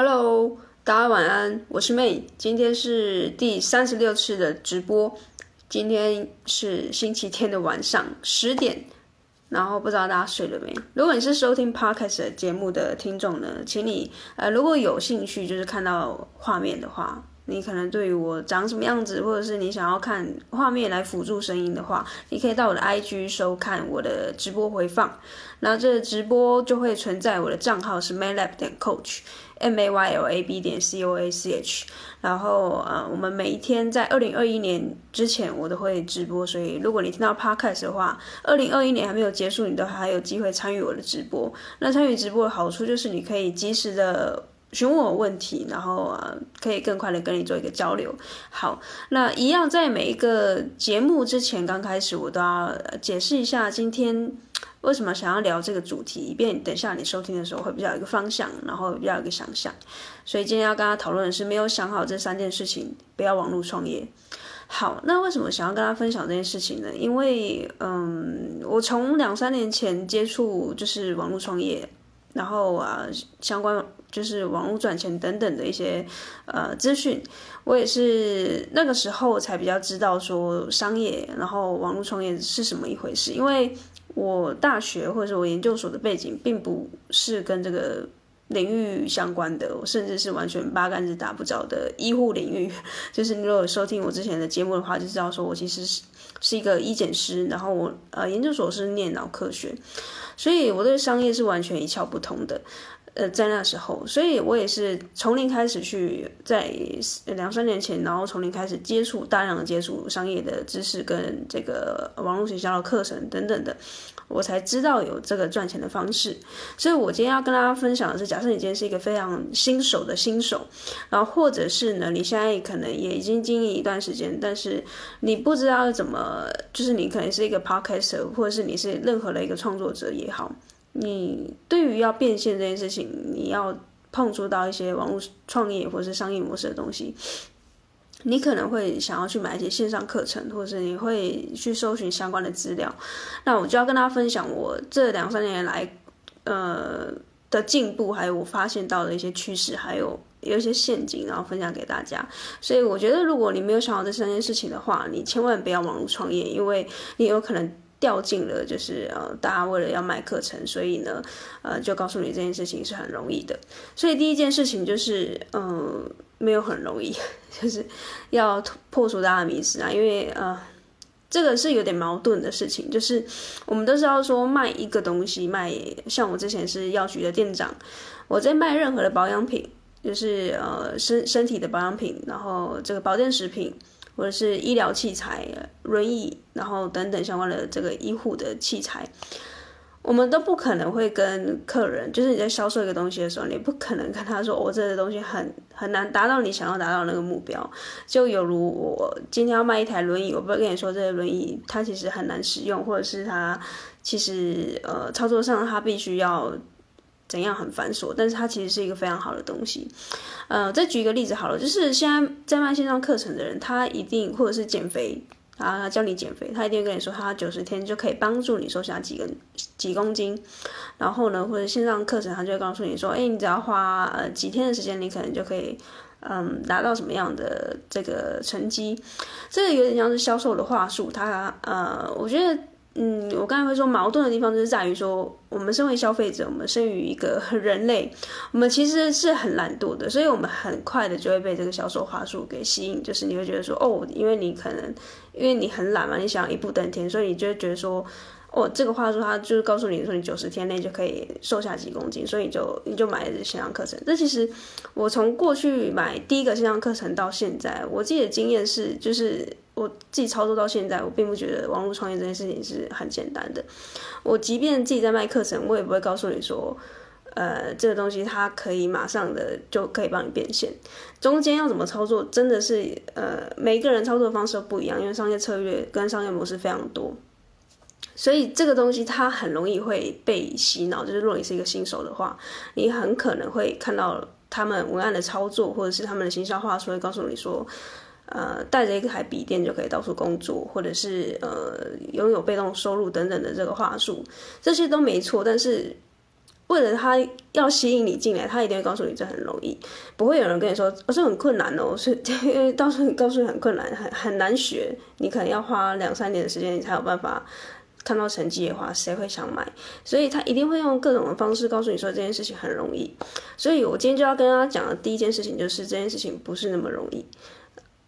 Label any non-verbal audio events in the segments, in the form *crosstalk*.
Hello，大家晚安，我是 May，今天是第三十六次的直播，今天是星期天的晚上十点，然后不知道大家睡了没？如果你是收听 Podcast 节目的听众呢，请你呃如果有兴趣就是看到画面的话。你可能对于我长什么样子，或者是你想要看画面来辅助声音的话，你可以到我的 IG 收看我的直播回放。那这直播就会存在我的账号是 maylab 点 coach，M A Y L A B 点 C O A C H。然后呃，我们每一天在二零二一年之前我都会直播，所以如果你听到 Podcast 的话，二零二一年还没有结束，你都还有机会参与我的直播。那参与直播的好处就是你可以及时的。询问我问题，然后啊，可以更快的跟你做一个交流。好，那一样在每一个节目之前，刚开始我都要解释一下今天为什么想要聊这个主题，以便等下你收听的时候会比较有一个方向，然后比较有一个想象。所以今天要跟大家讨论的是没有想好这三件事情，不要网络创业。好，那为什么想要跟大家分享这件事情呢？因为嗯，我从两三年前接触就是网络创业。然后啊，相关就是网络赚钱等等的一些呃资讯，我也是那个时候才比较知道说商业，然后网络创业是什么一回事。因为我大学或者是我研究所的背景，并不是跟这个领域相关的，我甚至是完全八竿子打不着的医护领域。*laughs* 就是你如果收听我之前的节目的话，就知道说我其实是是一个医检师，然后我呃研究所是念脑科学。所以我对商业是完全一窍不通的，呃，在那时候，所以我也是从零开始去，在两三年前，然后从零开始接触大量的接触商业的知识跟这个网络学校的课程等等的。我才知道有这个赚钱的方式，所以我今天要跟大家分享的是，假设你今天是一个非常新手的新手，然后或者是呢，你现在可能也已经经营一段时间，但是你不知道怎么，就是你可能是一个 podcaster，或者是你是任何的一个创作者也好，你对于要变现这件事情，你要碰触到一些网络创业或者是商业模式的东西。你可能会想要去买一些线上课程，或者是你会去搜寻相关的资料。那我就要跟大家分享我这两三年来，呃的进步，还有我发现到的一些趋势，还有有一些陷阱，然后分享给大家。所以我觉得，如果你没有想好这三件事情的话，你千万不要网络创业，因为你有可能掉进了就是呃大家为了要卖课程，所以呢，呃就告诉你这件事情是很容易的。所以第一件事情就是，嗯、呃。没有很容易，*laughs* 就是要破除大家的迷思啊，因为呃，这个是有点矛盾的事情，就是我们都是要说卖一个东西，卖像我之前是药局的店长，我在卖任何的保养品，就是呃身身体的保养品，然后这个保健食品，或者是医疗器材、轮椅，然后等等相关的这个医护的器材。我们都不可能会跟客人，就是你在销售一个东西的时候，你不可能跟他说，我、哦、这个东西很很难达到你想要达到那个目标。就犹如我今天要卖一台轮椅，我不会跟你说这个轮椅它其实很难使用，或者是它其实呃操作上它必须要怎样很繁琐，但是它其实是一个非常好的东西。呃，再举一个例子好了，就是现在在卖线上课程的人，他一定或者是减肥。啊，他教你减肥，他一定跟你说，他九十天就可以帮助你瘦下几个几公斤。然后呢，或者线上课程，他就会告诉你说，哎，你只要花呃几天的时间，你可能就可以嗯达到什么样的这个成绩。这个有点像是销售的话术，他呃，我觉得。嗯，我刚才会说矛盾的地方就是在于说，我们身为消费者，我们生于一个人类，我们其实是很懒惰的，所以我们很快的就会被这个销售话术给吸引，就是你会觉得说，哦，因为你可能因为你很懒嘛，你想一步登天，所以你就会觉得说。哦，这个话术他就是告诉你说，你九十天内就可以瘦下几公斤，所以你就你就买了这线上课程。这其实我从过去买第一个线上课程到现在，我自己的经验是，就是我自己操作到现在，我并不觉得网络创业这件事情是很简单的。我即便自己在卖课程，我也不会告诉你说，呃，这个东西它可以马上的就可以帮你变现。中间要怎么操作，真的是呃，每一个人操作方式都不一样，因为商业策略跟商业模式非常多。所以这个东西它很容易会被洗脑，就是如果你是一个新手的话，你很可能会看到他们文案的操作，或者是他们的行销话术会告诉你说，呃，带着一台笔电就可以到处工作，或者是呃拥有被动收入等等的这个话术，这些都没错。但是为了他要吸引你进来，他一定会告诉你这很容易，不会有人跟你说哦，这很困难哦，是因为 *laughs* 到时候告诉你很困难，很很难学，你可能要花两三年的时间，你才有办法看到成绩的话，谁会想买？所以他一定会用各种的方式告诉你说这件事情很容易。所以我今天就要跟大家讲的第一件事情就是这件事情不是那么容易。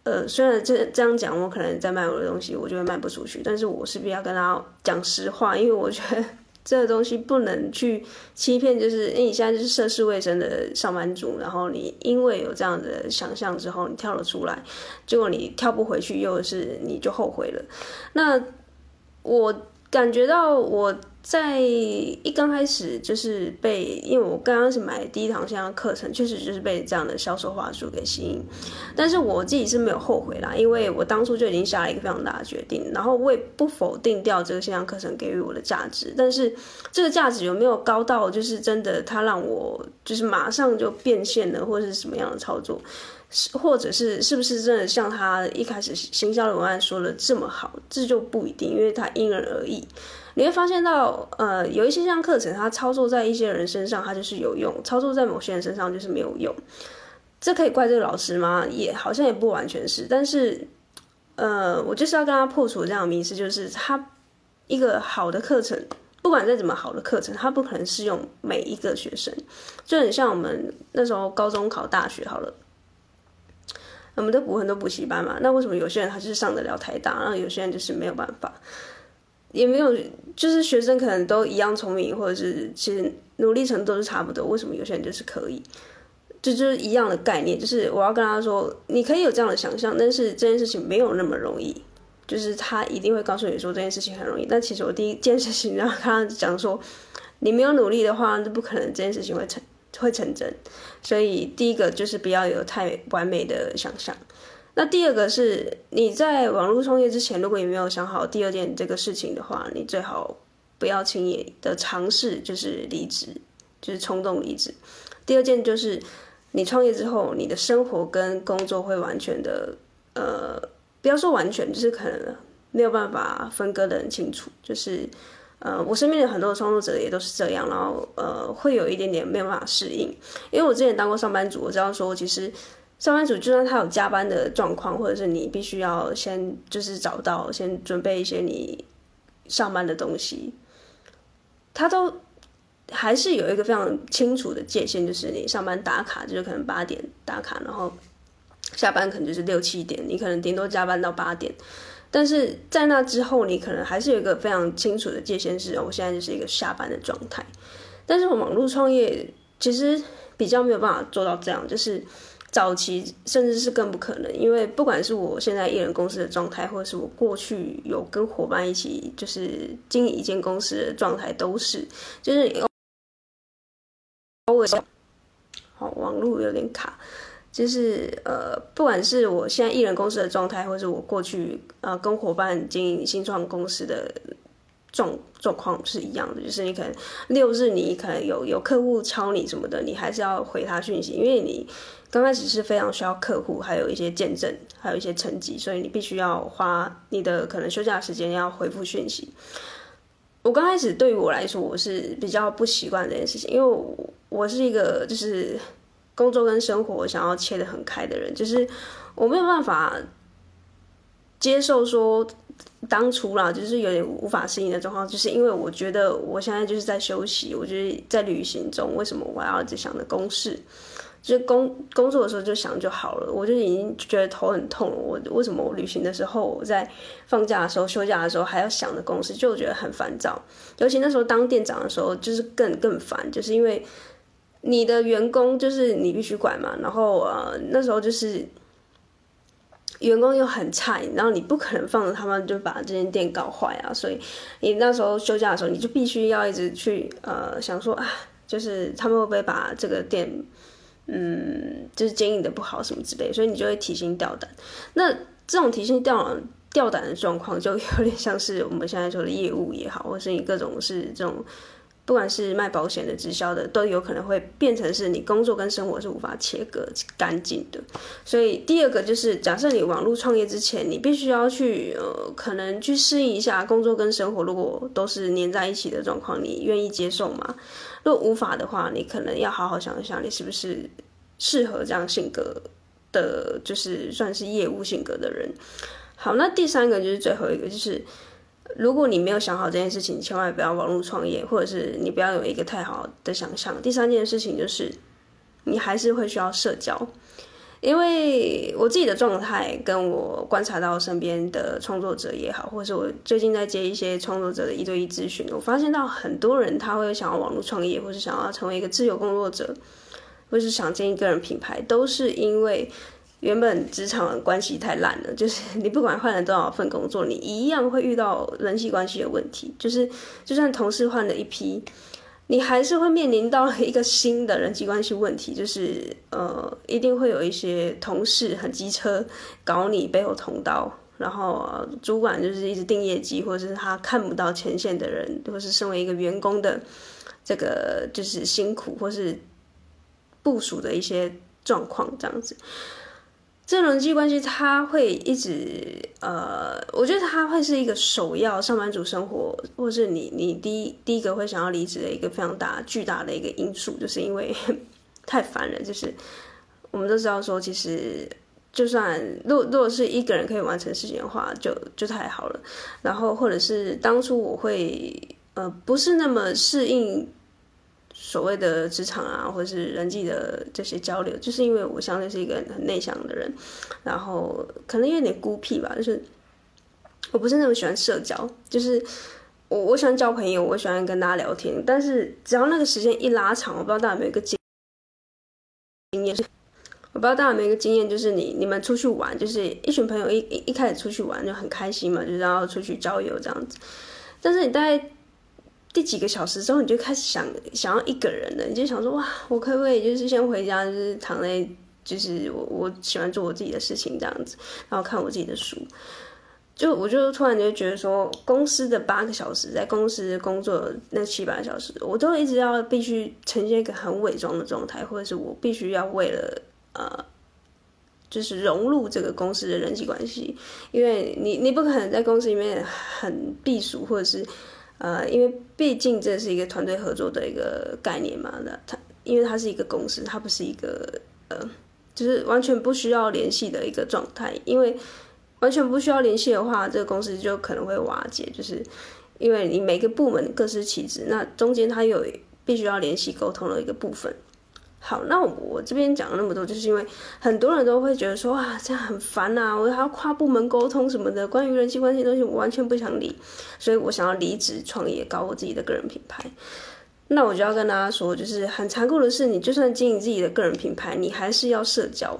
呃，虽然这这样讲，我可能在卖我的东西，我就会卖不出去，但是我是必须要跟大家讲实话，因为我觉得。这个东西不能去欺骗，就是因为你现在就是涉世未深的上班族，然后你因为有这样的想象之后，你跳了出来，结果你跳不回去，又是你就后悔了。那我感觉到我。在一刚开始就是被，因为我刚开始买第一堂线上课程，确实就是被这样的销售话术给吸引。但是我自己是没有后悔啦，因为我当初就已经下了一个非常大的决定。然后我也不否定掉这个线上课程给予我的价值，但是这个价值有没有高到就是真的它让我就是马上就变现了，或者是什么样的操作，是或者是是不是真的像他一开始行销的文案说的这么好，这就不一定，因为它因人而异。你会发现到，呃，有一些像课程，它操作在一些人身上，它就是有用；操作在某些人身上就是没有用。这可以怪这个老师吗？也好像也不完全是。但是，呃，我就是要跟他破除这样的迷思，就是他一个好的课程，不管再怎么好的课程，它不可能适用每一个学生。就很像我们那时候高中考大学好了，我们都补很多补习班嘛。那为什么有些人他就是上得了台大，然后有些人就是没有办法？也没有，就是学生可能都一样聪明，或者是其实努力程度都是差不多。为什么有些人就是可以？这就，就是一样的概念，就是我要跟他说，你可以有这样的想象，但是这件事情没有那么容易。就是他一定会告诉你说这件事情很容易，但其实我第一件事情让他讲说，你没有努力的话，那不可能这件事情会成会成真。所以第一个就是不要有太完美的想象。那第二个是你在网络创业之前，如果你没有想好第二件这个事情的话，你最好不要轻易的尝试，就是离职，就是冲动离职。第二件就是你创业之后，你的生活跟工作会完全的，呃，不要说完全，就是可能没有办法分割得很清楚。就是呃，我身边的很多的创作者也都是这样，然后呃，会有一点点没有办法适应。因为我之前当过上班族，我知道说其实。上班族就算他有加班的状况，或者是你必须要先就是找到先准备一些你上班的东西，他都还是有一个非常清楚的界限，就是你上班打卡就是可能八点打卡，然后下班可能就是六七点，你可能顶多加班到八点，但是在那之后，你可能还是有一个非常清楚的界限，是我现在就是一个下班的状态。但是我网络创业其实比较没有办法做到这样，就是。早期甚至是更不可能，因为不管是我现在一人公司的状态，或者是我过去有跟伙伴一起就是经营一间公司的状态，都是就是偶尔好网络有点卡，就是呃，不管是我现在艺人公司的状态，或者是我过去呃跟伙伴经营新创公司的。状状况是一样的，就是你可能六日你可能有有客户敲你什么的，你还是要回他讯息，因为你刚开始是非常需要客户，还有一些见证，还有一些成绩，所以你必须要花你的可能休假时间要回复讯息。我刚开始对于我来说，我是比较不习惯这件事情，因为我我是一个就是工作跟生活想要切得很开的人，就是我没有办法接受说。当初啦，就是有点无法适应的状况，就是因为我觉得我现在就是在休息，我觉得在旅行中，为什么我要一直想着公事？就是工工作的时候就想就好了，我就已经觉得头很痛了。我为什么我旅行的时候，我在放假的时候、休假的时候还要想着公事，就觉得很烦躁。尤其那时候当店长的时候，就是更更烦，就是因为你的员工就是你必须管嘛，然后呃那时候就是。员工又很差，然后你不可能放着他们就把这间店搞坏啊，所以你那时候休假的时候，你就必须要一直去呃想说啊，就是他们会不会把这个店，嗯，就是经营的不好什么之类，所以你就会提心吊胆。那这种提心吊吊胆的状况，就有点像是我们现在说的业务也好，或是你各种是这种不管是卖保险的、直销的，都有可能会变成是你工作跟生活是无法切割干净的。所以第二个就是，假设你网络创业之前，你必须要去呃，可能去适应一下工作跟生活，如果都是黏在一起的状况，你愿意接受吗？如果无法的话，你可能要好好想一想，你是不是适合这样性格的，就是算是业务性格的人。好，那第三个就是最后一个，就是。如果你没有想好这件事情，千万不要网络创业，或者是你不要有一个太好的想象。第三件事情就是，你还是会需要社交，因为我自己的状态跟我观察到身边的创作者也好，或者是我最近在接一些创作者的一对一咨询，我发现到很多人他会想要网络创业，或是想要成为一个自由工作者，或是想建一个人品牌，都是因为。原本职场的关系太烂了，*laughs* 就是你不管换了多少份工作，你一样会遇到人际关系的问题。就是就算同事换了一批，你还是会面临到一个新的人际关系问题。就是呃，一定会有一些同事很机车，搞你背后捅刀，然后主管就是一直定业绩，或者是他看不到前线的人，或是身为一个员工的这个就是辛苦，或是部署的一些状况这样子。这人际关系，他会一直呃，我觉得他会是一个首要上班族生活，或是你你第一第一个会想要离职的一个非常大巨大的一个因素，就是因为 *laughs* 太烦了。就是我们都知道说，其实就算如果如果是一个人可以完成事情的话，就就太好了。然后或者是当初我会呃不是那么适应。所谓的职场啊，或者是人际的这些交流，就是因为我相对是一个很内向的人，然后可能有点孤僻吧，就是我不是那么喜欢社交，就是我我喜欢交朋友，我喜欢跟大家聊天，但是只要那个时间一拉长，我不知道大家有没有一个经验，我不知道大家有没有一个经验，就是你你们出去玩，就是一群朋友一一一开始出去玩就很开心嘛，就是要出去郊游这样子，但是你大概。第几个小时之后，你就开始想想要一个人了。你就想说，哇，我可不可以就是先回家，就是躺在，就是我我喜欢做我自己的事情这样子，然后看我自己的书。就我就突然就觉得说，公司的八个小时，在公司工作那七八个小时，我都一直要必须呈现一个很伪装的状态，或者是我必须要为了呃，就是融入这个公司的人际关系，因为你你不可能在公司里面很避暑，或者是。呃，因为毕竟这是一个团队合作的一个概念嘛，那它因为它是一个公司，它不是一个呃，就是完全不需要联系的一个状态。因为完全不需要联系的话，这个公司就可能会瓦解，就是因为你每个部门各司其职，那中间它有必须要联系沟通的一个部分。好，那我，这边讲了那么多，就是因为很多人都会觉得说，哇，这样很烦啊，我还要跨部门沟通什么的，关于人际关系的东西，我完全不想理，所以我想要离职创业，搞我自己的个人品牌。那我就要跟大家说，就是很残酷的是，你就算经营自己的个人品牌，你还是要社交，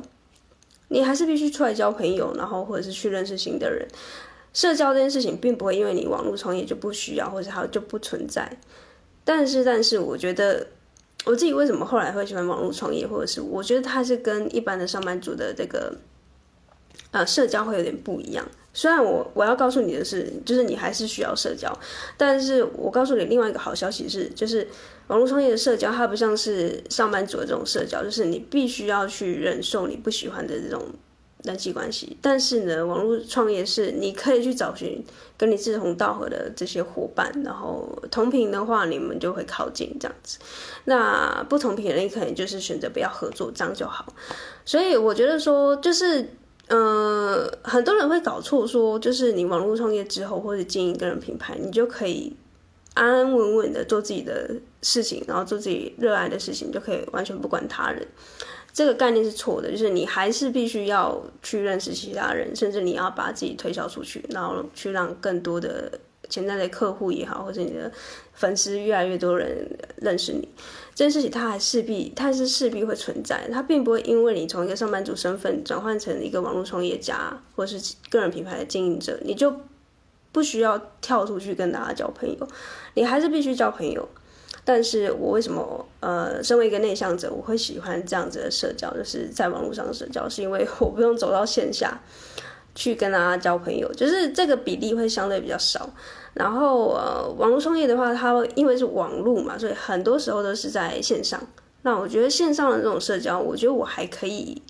你还是必须出来交朋友，然后或者是去认识新的人。社交这件事情，并不会因为你网络创业就不需要，或者它就不存在。但是，但是，我觉得。我自己为什么后来会喜欢网络创业，或者是我觉得它是跟一般的上班族的这个呃社交会有点不一样。虽然我我要告诉你的是，就是你还是需要社交，但是我告诉你另外一个好消息是，就是网络创业的社交它不像是上班族的这种社交，就是你必须要去忍受你不喜欢的这种。人际关系，但是呢，网络创业是你可以去找寻跟你志同道合的这些伙伴，然后同频的话，你们就会靠近这样子。那不同频的，你可能就是选择不要合作，这样就好。所以我觉得说，就是呃，很多人会搞错，说就是你网络创业之后，或者经营个人品牌，你就可以安安稳稳的做自己的事情，然后做自己热爱的事情，就可以完全不管他人。这个概念是错的，就是你还是必须要去认识其他人，甚至你要把自己推销出去，然后去让更多的潜在的客户也好，或者你的粉丝越来越多人认识你。这件事情它还势必，它是势必会存在，它并不会因为你从一个上班族身份转换成一个网络创业家或是个人品牌的经营者，你就不需要跳出去跟大家交朋友，你还是必须交朋友。但是我为什么呃，身为一个内向者，我会喜欢这样子的社交，就是在网络上社交，是因为我不用走到线下，去跟大家交朋友，就是这个比例会相对比较少。然后呃，网络创业的话，它因为是网络嘛，所以很多时候都是在线上。那我觉得线上的这种社交，我觉得我还可以。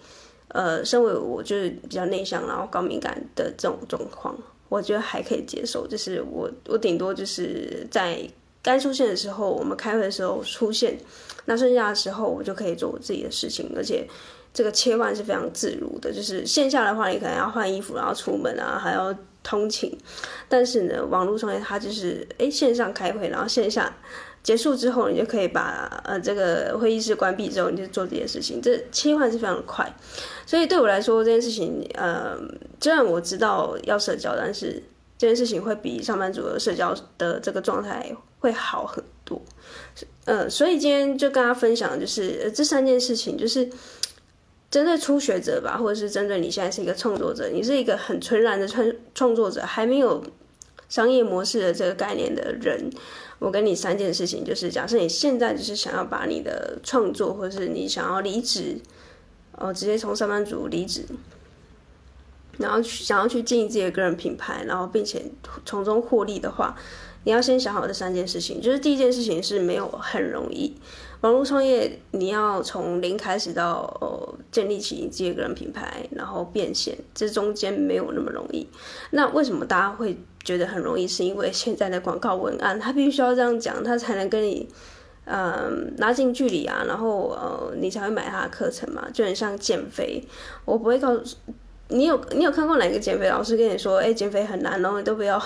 呃，身为我就是比较内向，然后高敏感的这种状况，我觉得还可以接受。就是我我顶多就是在该出现的时候，我们开会的时候出现，那剩下的时候我就可以做我自己的事情，而且这个切换是非常自如的。就是线下的话，你可能要换衣服，然后出门啊，还要通勤。但是呢，网络创业它就是哎线上开会，然后线下。结束之后，你就可以把呃这个会议室关闭之后，你就做这件事情。这切换是非常快，所以对我来说这件事情，呃，虽然我知道要社交，但是这件事情会比上班族的社交的这个状态会好很多。呃，所以今天就跟大家分享就是、呃、这三件事情，就是针对初学者吧，或者是针对你现在是一个创作者，你是一个很纯然的创创作者，还没有商业模式的这个概念的人。我跟你三件事情，就是假设你现在就是想要把你的创作，或者是你想要离职，哦，直接从上班族离职，然后去想要去经营自己的个人品牌，然后并且从中获利的话，你要先想好这三件事情。就是第一件事情是没有很容易，网络创业你要从零开始到哦建立起自己的个人品牌，然后变现，这中间没有那么容易。那为什么大家会？觉得很容易，是因为现在的广告文案，他必须要这样讲，他才能跟你，嗯，拉近距离啊，然后呃，你才会买他的课程嘛，就很像减肥。我不会告诉你有，你有看过哪个减肥老师跟你说，哎，减肥很难，然后你都不要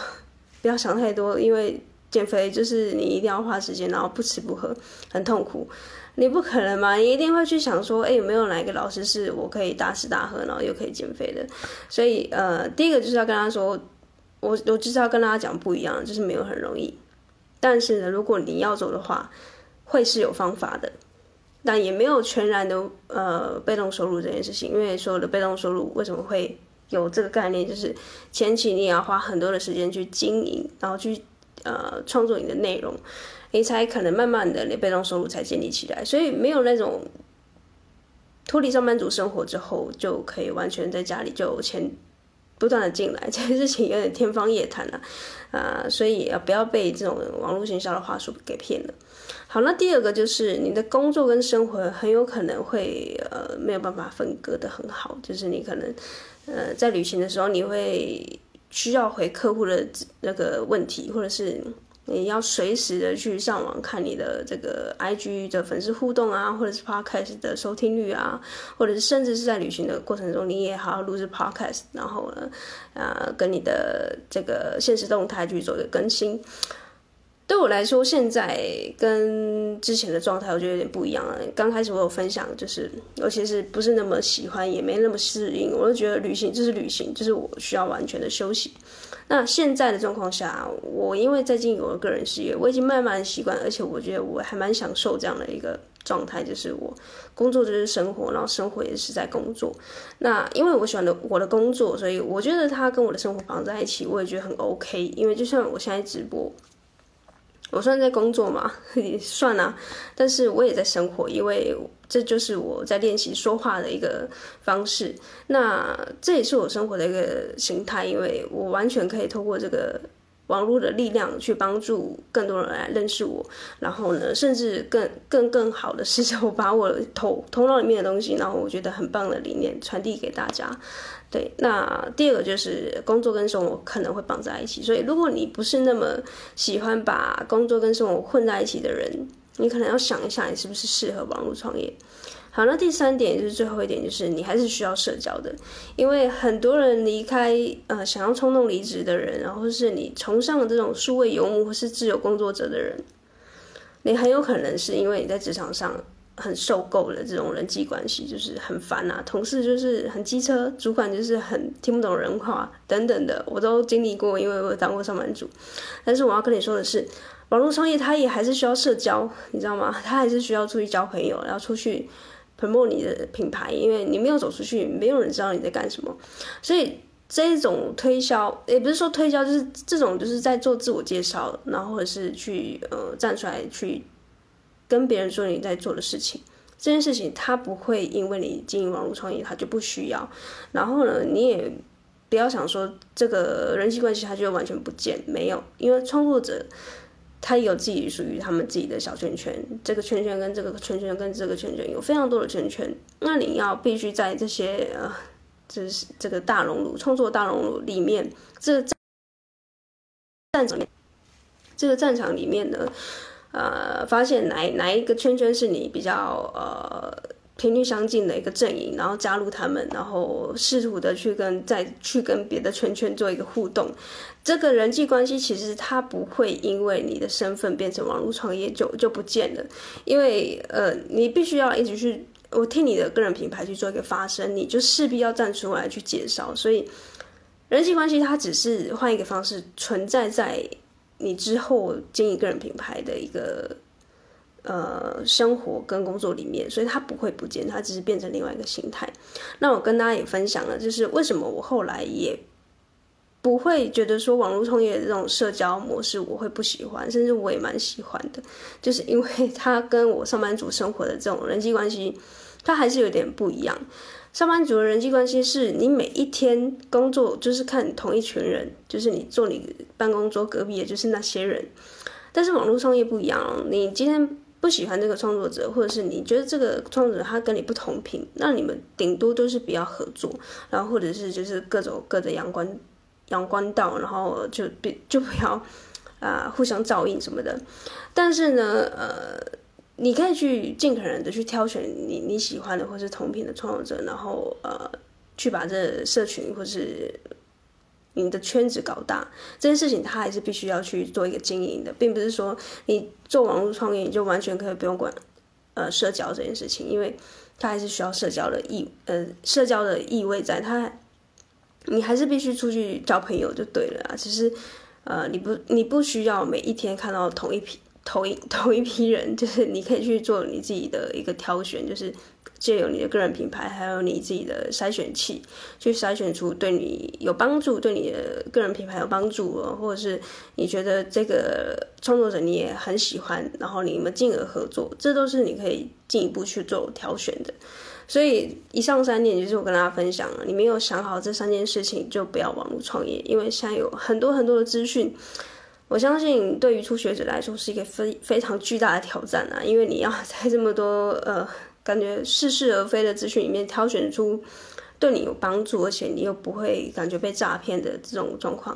不要想太多，因为减肥就是你一定要花时间，然后不吃不喝，很痛苦。你不可能嘛，你一定会去想说，哎，有没有哪个老师是我可以大吃大喝，然后又可以减肥的？所以呃，第一个就是要跟他说。我我就是要跟大家讲不一样，就是没有很容易，但是呢，如果你要走的话，会是有方法的，但也没有全然的呃被动收入这件事情，因为所有的被动收入为什么会有这个概念，就是前期你也要花很多的时间去经营，然后去呃创作你的内容，你才可能慢慢的你被动收入才建立起来，所以没有那种脱离上班族生活之后就可以完全在家里就有钱。不断的进来，*laughs* 这件事情有点天方夜谭了，啊、所以啊不要被这种网络营销的话术给骗了。好，那第二个就是你的工作跟生活很有可能会呃没有办法分割的很好，就是你可能呃在旅行的时候你会需要回客户的那个问题，或者是。你要随时的去上网看你的这个 IG 的粉丝互动啊，或者是 Podcast 的收听率啊，或者是甚至是在旅行的过程中，你也好好录制 Podcast，然后呢，啊，跟你的这个现实动态去做一个更新。对我来说，现在跟之前的状态，我觉得有点不一样了。刚开始我有分享，就是尤其是不是那么喜欢，也没那么适应，我就觉得旅行就是旅行，就是我需要完全的休息。那现在的状况下，我因为在经营我的个人事业，我已经慢慢习惯，而且我觉得我还蛮享受这样的一个状态，就是我工作就是生活，然后生活也是在工作。那因为我喜欢的我的工作，所以我觉得它跟我的生活绑在一起，我也觉得很 OK。因为就像我现在直播。我算在工作嘛，*laughs* 也算啊，但是我也在生活，因为这就是我在练习说话的一个方式。那这也是我生活的一个形态，因为我完全可以透过这个网络的力量去帮助更多人来认识我。然后呢，甚至更更更好的是，我把我头头脑里面的东西，然后我觉得很棒的理念传递给大家。对，那第二个就是工作跟生活可能会绑在一起，所以如果你不是那么喜欢把工作跟生活混在一起的人，你可能要想一下，你是不是适合网络创业。好，那第三点就是最后一点，就是你还是需要社交的，因为很多人离开，呃，想要冲动离职的人，然后是你崇尚这种数位游牧或是自由工作者的人，你很有可能是因为你在职场上。很受够了这种人际关系，就是很烦啊，同事就是很机车，主管就是很听不懂人话等等的，我都经历过，因为我当过上班族。但是我要跟你说的是，网络创业它也还是需要社交，你知道吗？它还是需要出去交朋友，然后出去传播你的品牌，因为你没有走出去，没有人知道你在干什么。所以这种推销，也不是说推销，就是这种就是在做自我介绍，然后或者是去呃站出来去。跟别人说你在做的事情，这件事情他不会因为你经营网络创业，他就不需要。然后呢，你也不要想说这个人际关系它就完全不见，没有，因为创作者他有自己属于他们自己的小圈圈，这个圈圈跟这个圈圈跟这个圈圈有非常多的圈圈，那你要必须在这些呃，就是这个大熔炉创作大熔炉里面，这个战场，这个战场里面呢，呃，发现哪哪一个圈圈是你比较呃。频率相近的一个阵营，然后加入他们，然后试图的去跟再去跟别的圈圈做一个互动。这个人际关系其实它不会因为你的身份变成网络创业就就不见了，因为呃，你必须要一直去我替你的个人品牌去做一个发声，你就势必要站出来去介绍。所以人际关系它只是换一个方式存在在你之后经营个人品牌的一个。呃，生活跟工作里面，所以它不会不见，它只是变成另外一个形态。那我跟大家也分享了，就是为什么我后来也不会觉得说网络创业这种社交模式我会不喜欢，甚至我也蛮喜欢的，就是因为 *laughs* 它跟我上班族生活的这种人际关系，它还是有点不一样。上班族的人际关系是你每一天工作就是看同一群人，就是你坐你办公桌隔壁的就是那些人，但是网络创业不一样，你今天。不喜欢这个创作者，或者是你觉得这个创作者他跟你不同频，那你们顶多都是不要合作，然后或者是就是各走各的阳关阳关道，然后就别就不要啊、互相照应什么的。但是呢，呃，你可以去尽可能的去挑选你你喜欢的或是同频的创作者，然后呃去把这社群或是。你的圈子搞大这件事情，他还是必须要去做一个经营的，并不是说你做网络创业你就完全可以不用管呃社交这件事情，因为他还是需要社交的意呃社交的意味在，他你还是必须出去交朋友就对了啊。其实呃你不你不需要每一天看到同一批同一同一批人，就是你可以去做你自己的一个挑选，就是。借由你的个人品牌，还有你自己的筛选器，去筛选出对你有帮助、对你的个人品牌有帮助，或者是你觉得这个创作者你也很喜欢，然后你们进而合作，这都是你可以进一步去做挑选的。所以以上三点就是我跟大家分享了，你没有想好这三件事情，就不要网络创业，因为现在有很多很多的资讯，我相信对于初学者来说是一个非非常巨大的挑战啊，因为你要 *laughs* 在这么多呃。感觉似是而非的资讯里面挑选出对你有帮助，而且你又不会感觉被诈骗的这种状况，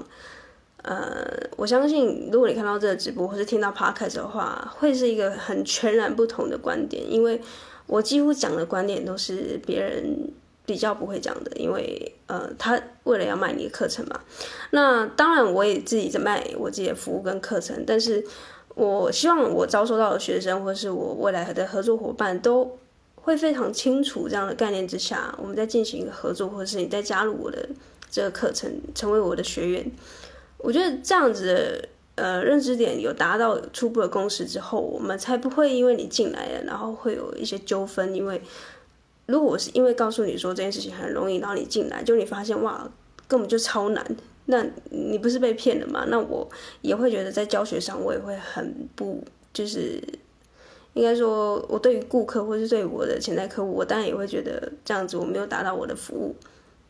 呃，我相信如果你看到这个直播或是听到 podcast 的话，会是一个很全然不同的观点，因为我几乎讲的观点都是别人比较不会讲的，因为呃，他为了要卖你的课程嘛。那当然我也自己在卖我自己的服务跟课程，但是我希望我招收到的学生或是我未来的合作伙伴都。会非常清楚这样的概念之下，我们在进行一个合作，或者是你在加入我的这个课程，成为我的学员。我觉得这样子的呃认知点有达到初步的共识之后，我们才不会因为你进来了，然后会有一些纠纷。因为如果我是因为告诉你说这件事情很容易，然后你进来，就你发现哇根本就超难，那你不是被骗了吗？那我也会觉得在教学上我也会很不就是。应该说，我对于顾客或是对我的潜在客户，我当然也会觉得这样子我没有达到我的服务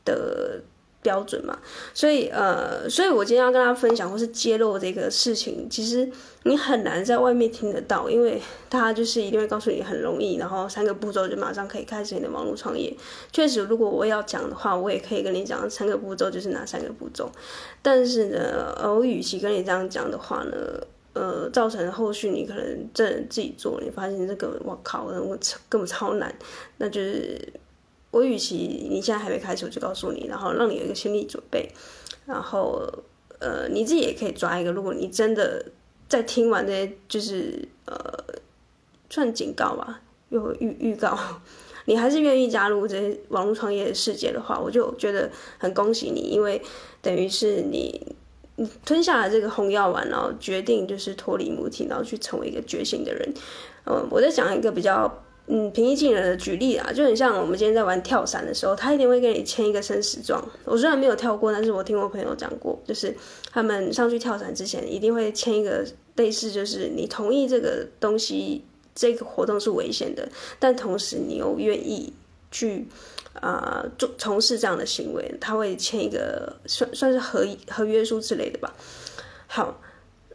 的标准嘛。所以，呃，所以我今天要跟大家分享或是揭露这个事情，其实你很难在外面听得到，因为他就是一定会告诉你很容易，然后三个步骤就马上可以开始你的网络创业。确实，如果我要讲的话，我也可以跟你讲三个步骤就是哪三个步骤。但是呢，我与其跟你这样讲的话呢。呃，造成后续你可能真的自己做，你发现这个我靠，我根本超难。那就是我与其你现在还没开始，我就告诉你，然后让你有一个心理准备。然后呃，你自己也可以抓一个，如果你真的在听完这些，就是呃，算警告吧，有预预告，你还是愿意加入这些网络创业的世界的话，我就觉得很恭喜你，因为等于是你。吞下了这个红药丸，然后决定就是脱离母体，然后去成为一个觉醒的人。嗯，我在讲一个比较嗯平易近人的举例啊，就很像我们今天在玩跳伞的时候，他一定会给你签一个生死状。我虽然没有跳过，但是我听我朋友讲过，就是他们上去跳伞之前一定会签一个类似，就是你同意这个东西，这个活动是危险的，但同时你又愿意去。啊做从事这样的行为，他会签一个算算是合合约书之类的吧。好，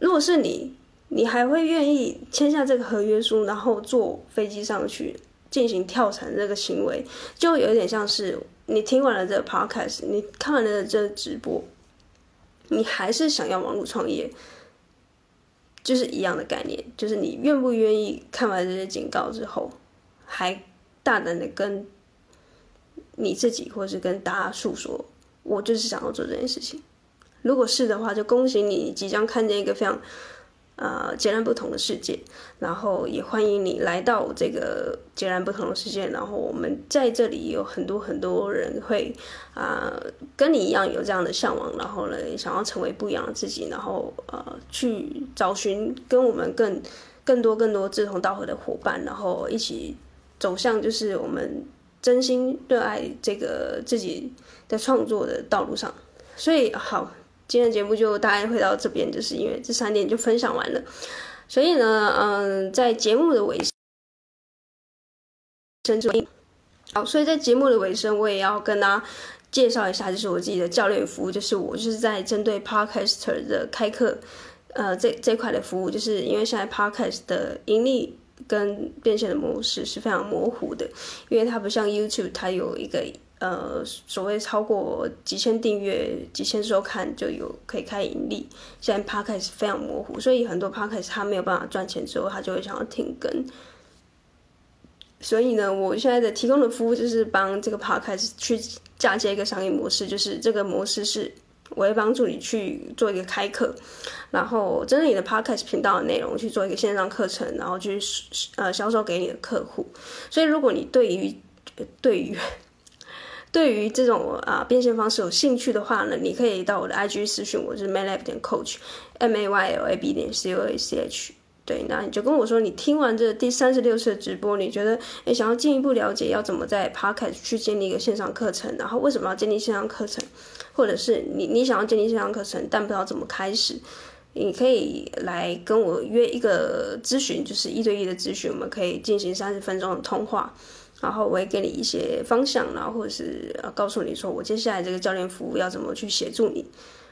如果是你，你还会愿意签下这个合约书，然后坐飞机上去进行跳伞这个行为，就有点像是你听完了这个 podcast，你看完了这个直播，你还是想要网络创业。就是一样的概念，就是你愿不愿意看完这些警告之后，还大胆的跟你自己，或是跟大家诉说，我就是想要做这件事情。如果是的话，就恭喜你即将看见一个非常。呃，截然不同的世界，然后也欢迎你来到这个截然不同的世界。然后我们在这里有很多很多人会啊、跟你一样有这样的向往，然后呢，想要成为不一样的自己，然后呃，去找寻跟我们更更多更多志同道合的伙伴，然后一起走向就是我们真心热爱这个自己的创作的道路上。所以好。今天的节目就大概会到这边，就是因为这三点就分享完了，所以呢，嗯，在节目的尾声，好，所以在节目的尾声，我也要跟大家介绍一下，就是我自己的教练服务，就是我就是在针对 Podcaster 的开课，呃，这这块的服务，就是因为现在 Podcast 的盈利跟变现的模式是非常模糊的，因为它不像 YouTube，它有一个。呃，所谓超过几千订阅、几千收看就有可以开盈利。现在 Podcast 非常模糊，所以很多 Podcast 他没有办法赚钱之后，他就会想要停更。所以呢，我现在的提供的服务就是帮这个 Podcast 去嫁接一个商业模式，就是这个模式是我会帮助你去做一个开课，然后针对你的 Podcast 频道的内容去做一个线上课程，然后去呃销售给你的客户。所以如果你对于对于 *laughs* 对于这种啊变现方式有兴趣的话呢，你可以到我的 IG 私讯我，就是 maylab 点 coach，m a y l a b 点 c o a c h。对，那你就跟我说，你听完这第三十六次的直播，你觉得诶想要进一步了解要怎么在 Podcast 去建立一个线上课程，然后为什么要建立线上课程，或者是你你想要建立线上课程，但不知道怎么开始，你可以来跟我约一个咨询，就是一对一的咨询，我们可以进行三十分钟的通话。然后我会给你一些方向，然后或者是告诉你说，我接下来这个教练服务要怎么去协助你。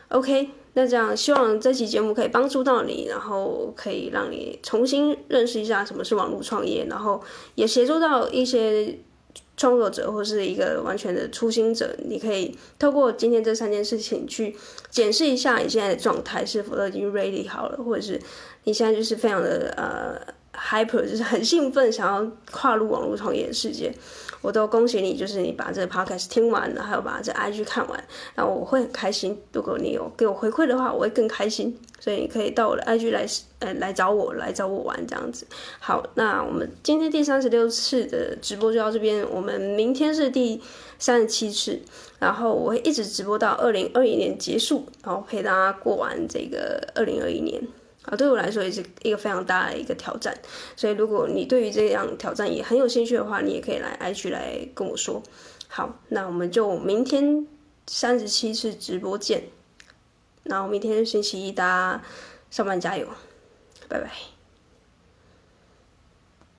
OK，那这样希望这期节目可以帮助到你，然后可以让你重新认识一下什么是网络创业，然后也协助到一些创作者或是一个完全的初心者，你可以透过今天这三件事情去检视一下你现在的状态是否都已经 ready 好了，或者是你现在就是非常的呃。Hyper 就是很兴奋，想要跨入网络创业的世界，我都恭喜你，就是你把这个 Podcast 听完了，还有把这 IG 看完，然后我会很开心。如果你有给我回馈的话，我会更开心。所以你可以到我的 IG 来，呃，来找我，来找我玩这样子。好，那我们今天第三十六次的直播就到这边，我们明天是第三十七次，然后我会一直直播到二零二一年结束，然后陪大家过完这个二零二一年。啊，对我来说也是一个非常大的一个挑战，所以如果你对于这样挑战也很有兴趣的话，你也可以来 IG 来跟我说。好，那我们就明天三十七次直播见。然后明天星期一，大家上班加油，拜拜。